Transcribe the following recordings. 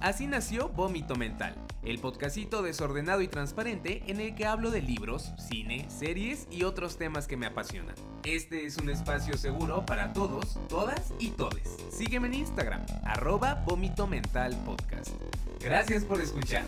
Así nació Vómito Mental, el podcastito desordenado y transparente en el que hablo de libros, cine, series y otros temas que me apasionan. Este es un espacio seguro para todos, todas y todes. Sígueme en Instagram, arroba Vómito Mental Podcast. Gracias por escuchar.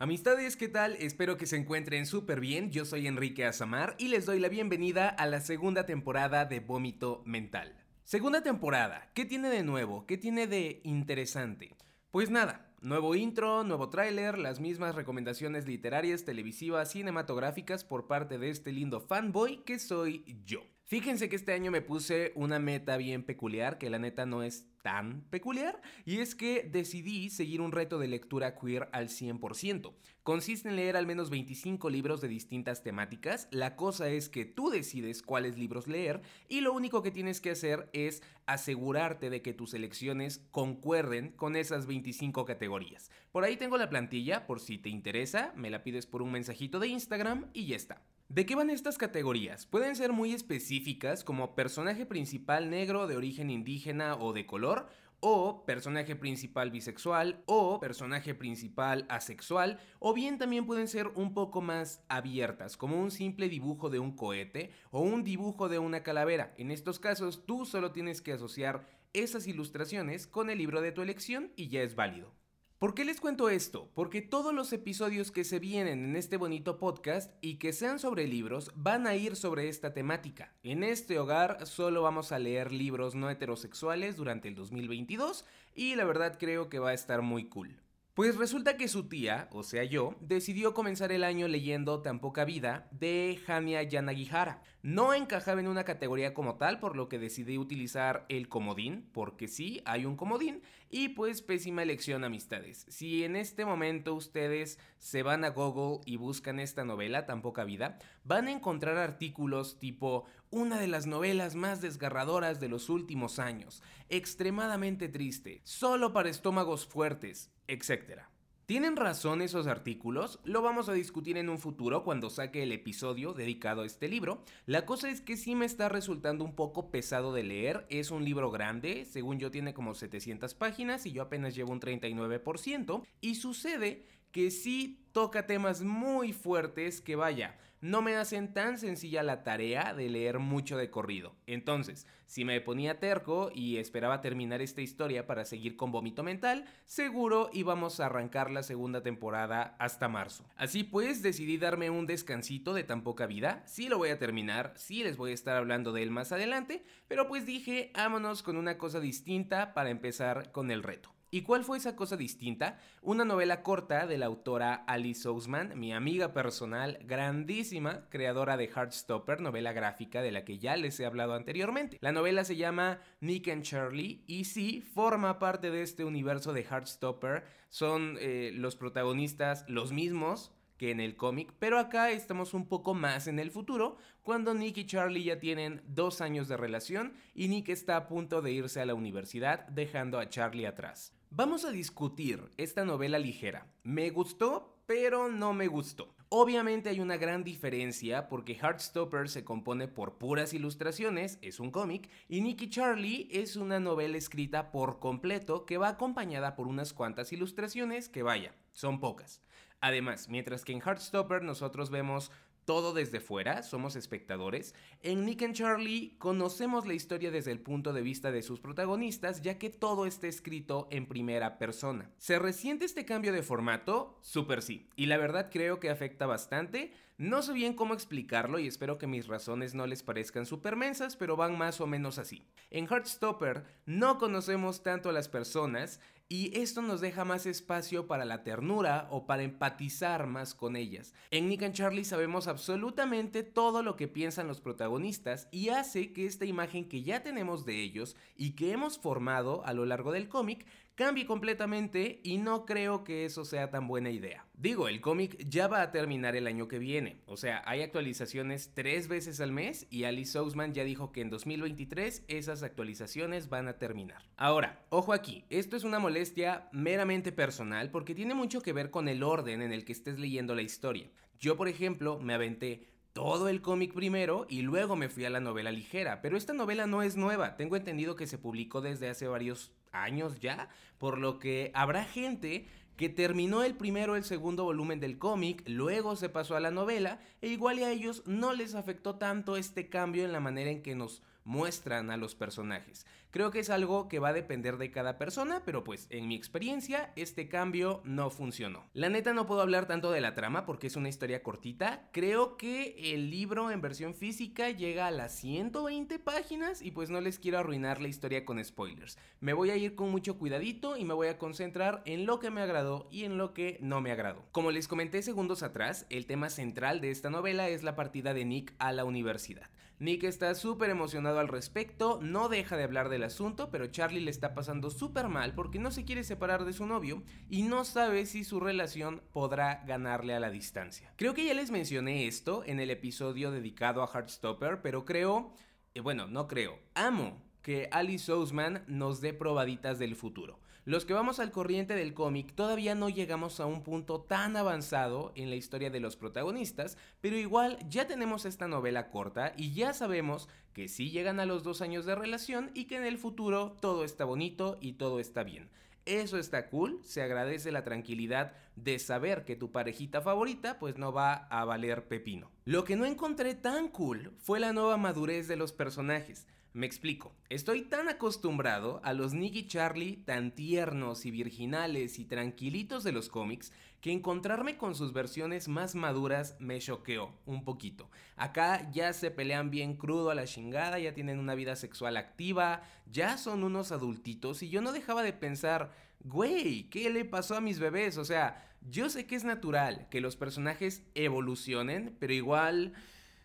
Amistades, ¿qué tal? Espero que se encuentren súper bien. Yo soy Enrique Azamar y les doy la bienvenida a la segunda temporada de Vómito Mental. Segunda temporada, ¿qué tiene de nuevo? ¿Qué tiene de interesante? Pues nada, nuevo intro, nuevo tráiler, las mismas recomendaciones literarias, televisivas, cinematográficas por parte de este lindo fanboy que soy yo. Fíjense que este año me puse una meta bien peculiar, que la neta no es tan peculiar, y es que decidí seguir un reto de lectura queer al 100%. Consiste en leer al menos 25 libros de distintas temáticas, la cosa es que tú decides cuáles libros leer y lo único que tienes que hacer es asegurarte de que tus elecciones concuerden con esas 25 categorías. Por ahí tengo la plantilla, por si te interesa, me la pides por un mensajito de Instagram y ya está. ¿De qué van estas categorías? Pueden ser muy específicas como personaje principal negro de origen indígena o de color, o personaje principal bisexual, o personaje principal asexual, o bien también pueden ser un poco más abiertas, como un simple dibujo de un cohete o un dibujo de una calavera. En estos casos tú solo tienes que asociar esas ilustraciones con el libro de tu elección y ya es válido. ¿Por qué les cuento esto? Porque todos los episodios que se vienen en este bonito podcast y que sean sobre libros van a ir sobre esta temática. En este hogar solo vamos a leer libros no heterosexuales durante el 2022 y la verdad creo que va a estar muy cool. Pues resulta que su tía, o sea yo, decidió comenzar el año leyendo Tan poca vida de Hania Yanagihara. No encajaba en una categoría como tal, por lo que decidí utilizar el comodín, porque sí, hay un comodín, y pues pésima elección amistades. Si en este momento ustedes se van a Google y buscan esta novela Tan poca vida, van a encontrar artículos tipo una de las novelas más desgarradoras de los últimos años, extremadamente triste, solo para estómagos fuertes, etc. ¿Tienen razón esos artículos? Lo vamos a discutir en un futuro cuando saque el episodio dedicado a este libro. La cosa es que sí me está resultando un poco pesado de leer. Es un libro grande, según yo tiene como 700 páginas y yo apenas llevo un 39%. Y sucede que sí toca temas muy fuertes que vaya, no me hacen tan sencilla la tarea de leer mucho de corrido. Entonces, si me ponía terco y esperaba terminar esta historia para seguir con vómito mental, seguro íbamos a arrancar la segunda temporada hasta marzo. Así pues, decidí darme un descansito de tan poca vida, sí lo voy a terminar, sí les voy a estar hablando de él más adelante, pero pues dije, vámonos con una cosa distinta para empezar con el reto. ¿Y cuál fue esa cosa distinta? Una novela corta de la autora Alice Ousman, mi amiga personal, grandísima, creadora de Heartstopper, novela gráfica de la que ya les he hablado anteriormente. La novela se llama Nick and Charlie y sí, forma parte de este universo de Heartstopper. Son eh, los protagonistas los mismos, que en el cómic, pero acá estamos un poco más en el futuro, cuando Nick y Charlie ya tienen dos años de relación y Nick está a punto de irse a la universidad dejando a Charlie atrás. Vamos a discutir esta novela ligera. Me gustó, pero no me gustó. Obviamente hay una gran diferencia porque Heartstopper se compone por puras ilustraciones, es un cómic, y Nicky Charlie es una novela escrita por completo que va acompañada por unas cuantas ilustraciones que vaya, son pocas. Además, mientras que en Heartstopper nosotros vemos todo desde fuera, somos espectadores. En Nick and Charlie conocemos la historia desde el punto de vista de sus protagonistas, ya que todo está escrito en primera persona. ¿Se resiente este cambio de formato? Súper sí. Y la verdad creo que afecta bastante. No sé bien cómo explicarlo y espero que mis razones no les parezcan súper mensas, pero van más o menos así. En Heartstopper no conocemos tanto a las personas y esto nos deja más espacio para la ternura o para empatizar más con ellas. En Nick and Charlie sabemos absolutamente todo lo que piensan los protagonistas y hace que esta imagen que ya tenemos de ellos y que hemos formado a lo largo del cómic cambie completamente y no creo que eso sea tan buena idea. Digo, el cómic ya va a terminar el año que viene, o sea, hay actualizaciones tres veces al mes y Alice Ousman ya dijo que en 2023 esas actualizaciones van a terminar. Ahora, ojo aquí, esto es una molestia meramente personal porque tiene mucho que ver con el orden en el que estés leyendo la historia. Yo, por ejemplo, me aventé todo el cómic primero y luego me fui a la novela ligera. Pero esta novela no es nueva, tengo entendido que se publicó desde hace varios años ya, por lo que habrá gente que terminó el primero el segundo volumen del cómic, luego se pasó a la novela, e igual a ellos no les afectó tanto este cambio en la manera en que nos muestran a los personajes. Creo que es algo que va a depender de cada persona, pero pues en mi experiencia este cambio no funcionó. La neta no puedo hablar tanto de la trama porque es una historia cortita. Creo que el libro en versión física llega a las 120 páginas y pues no les quiero arruinar la historia con spoilers. Me voy a ir con mucho cuidadito y me voy a concentrar en lo que me agradó y en lo que no me agradó. Como les comenté segundos atrás, el tema central de esta novela es la partida de Nick a la universidad. Nick está súper emocionado al respecto, no deja de hablar del asunto, pero Charlie le está pasando súper mal porque no se quiere separar de su novio y no sabe si su relación podrá ganarle a la distancia. Creo que ya les mencioné esto en el episodio dedicado a Heartstopper, pero creo, eh, bueno, no creo, amo que Alice Ousman nos dé probaditas del futuro. Los que vamos al corriente del cómic todavía no llegamos a un punto tan avanzado en la historia de los protagonistas, pero igual ya tenemos esta novela corta y ya sabemos que sí llegan a los dos años de relación y que en el futuro todo está bonito y todo está bien. Eso está cool, se agradece la tranquilidad de saber que tu parejita favorita pues no va a valer pepino. Lo que no encontré tan cool fue la nueva madurez de los personajes. Me explico, estoy tan acostumbrado a los Nick y Charlie tan tiernos y virginales y tranquilitos de los cómics que encontrarme con sus versiones más maduras me choqueó un poquito. Acá ya se pelean bien crudo a la chingada, ya tienen una vida sexual activa, ya son unos adultitos y yo no dejaba de pensar, güey, ¿qué le pasó a mis bebés? O sea, yo sé que es natural que los personajes evolucionen, pero igual,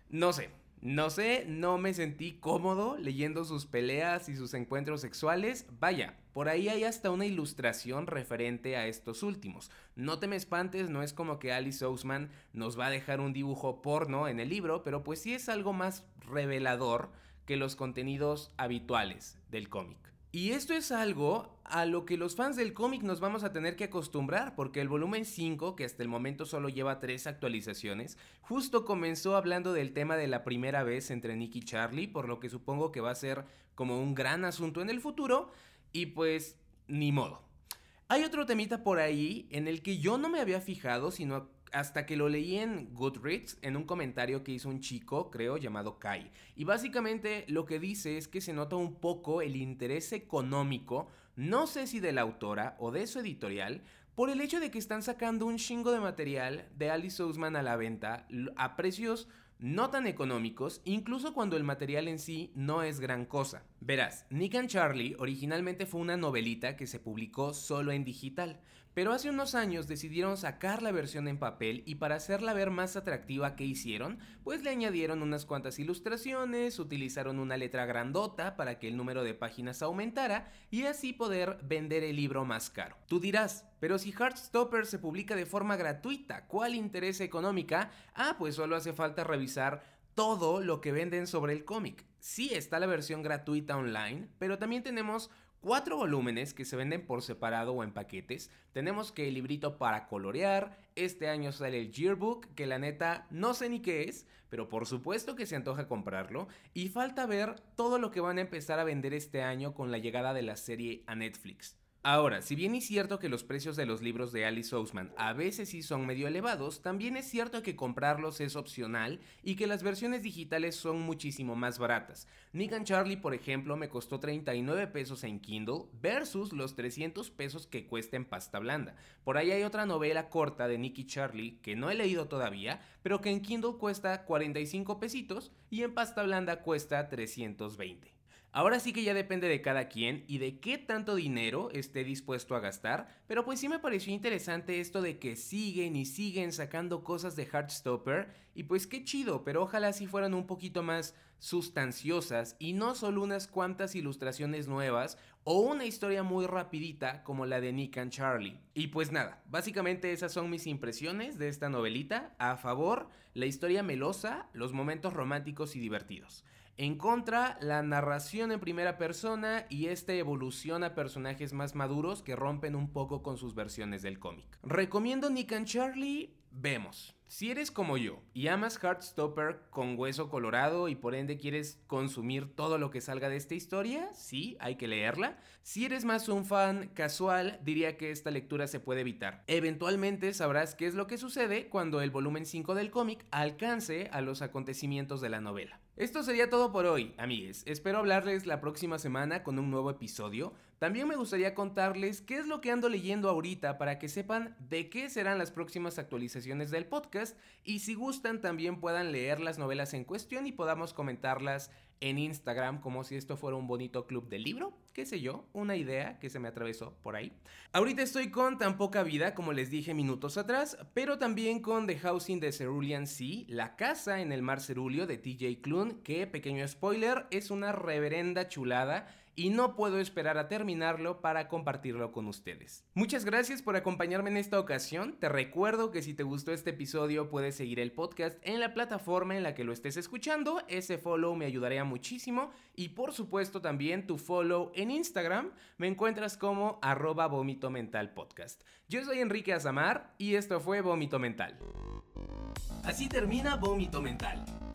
no sé, no sé, no me sentí cómodo leyendo sus peleas y sus encuentros sexuales. Vaya, por ahí hay hasta una ilustración referente a estos últimos. No te me espantes, no es como que Alice Ousman nos va a dejar un dibujo porno en el libro, pero pues sí es algo más revelador que los contenidos habituales del cómic. Y esto es algo a lo que los fans del cómic nos vamos a tener que acostumbrar, porque el volumen 5, que hasta el momento solo lleva 3 actualizaciones, justo comenzó hablando del tema de la primera vez entre Nick y Charlie, por lo que supongo que va a ser como un gran asunto en el futuro, y pues ni modo. Hay otro temita por ahí en el que yo no me había fijado, sino hasta que lo leí en Goodreads, en un comentario que hizo un chico, creo, llamado Kai. Y básicamente lo que dice es que se nota un poco el interés económico, no sé si de la autora o de su editorial, por el hecho de que están sacando un chingo de material de Alice Ousman a la venta a precios no tan económicos, incluso cuando el material en sí no es gran cosa. Verás, Nick and Charlie originalmente fue una novelita que se publicó solo en digital, pero hace unos años decidieron sacar la versión en papel y para hacerla ver más atractiva que hicieron, pues le añadieron unas cuantas ilustraciones, utilizaron una letra grandota para que el número de páginas aumentara y así poder vender el libro más caro. Tú dirás, pero si Heartstopper se publica de forma gratuita, ¿cuál interés económica? Ah, pues solo hace falta revisar todo lo que venden sobre el cómic. Sí está la versión gratuita online, pero también tenemos cuatro volúmenes que se venden por separado o en paquetes. Tenemos que el librito para colorear, este año sale el yearbook, que la neta no sé ni qué es, pero por supuesto que se antoja comprarlo. Y falta ver todo lo que van a empezar a vender este año con la llegada de la serie a Netflix. Ahora, si bien es cierto que los precios de los libros de Alice Ousman a veces sí son medio elevados, también es cierto que comprarlos es opcional y que las versiones digitales son muchísimo más baratas. Nick and Charlie, por ejemplo, me costó 39 pesos en Kindle versus los 300 pesos que cuesta en pasta blanda. Por ahí hay otra novela corta de Nick y Charlie que no he leído todavía, pero que en Kindle cuesta 45 pesitos y en pasta blanda cuesta 320. Ahora sí que ya depende de cada quien y de qué tanto dinero esté dispuesto a gastar, pero pues sí me pareció interesante esto de que siguen y siguen sacando cosas de Heartstopper y pues qué chido, pero ojalá si fueran un poquito más sustanciosas y no solo unas cuantas ilustraciones nuevas o una historia muy rapidita como la de Nick and Charlie. Y pues nada, básicamente esas son mis impresiones de esta novelita. A favor, la historia melosa, los momentos románticos y divertidos. En contra, la narración en primera persona y esta evolución a personajes más maduros que rompen un poco con sus versiones del cómic. Recomiendo Nick and Charlie, vemos. Si eres como yo y amas Heartstopper con hueso colorado y por ende quieres consumir todo lo que salga de esta historia, sí, hay que leerla. Si eres más un fan casual, diría que esta lectura se puede evitar. Eventualmente sabrás qué es lo que sucede cuando el volumen 5 del cómic alcance a los acontecimientos de la novela. Esto sería todo por hoy, amigues. Espero hablarles la próxima semana con un nuevo episodio. También me gustaría contarles qué es lo que ando leyendo ahorita para que sepan de qué serán las próximas actualizaciones del podcast y si gustan también puedan leer las novelas en cuestión y podamos comentarlas en Instagram como si esto fuera un bonito club de libro, qué sé yo, una idea que se me atravesó por ahí. Ahorita estoy con tan poca vida como les dije minutos atrás, pero también con The Housing de Cerulean Sea, la casa en el mar Cerulio de TJ Klune, que pequeño spoiler, es una reverenda chulada y no puedo esperar a terminarlo para compartirlo con ustedes. Muchas gracias por acompañarme en esta ocasión. Te recuerdo que si te gustó este episodio puedes seguir el podcast en la plataforma en la que lo estés escuchando. Ese follow me ayudaría muchísimo y por supuesto también tu follow en Instagram. Me encuentras como arroba vómito mental podcast. Yo soy Enrique Azamar y esto fue Vómito Mental. Así termina Vómito Mental.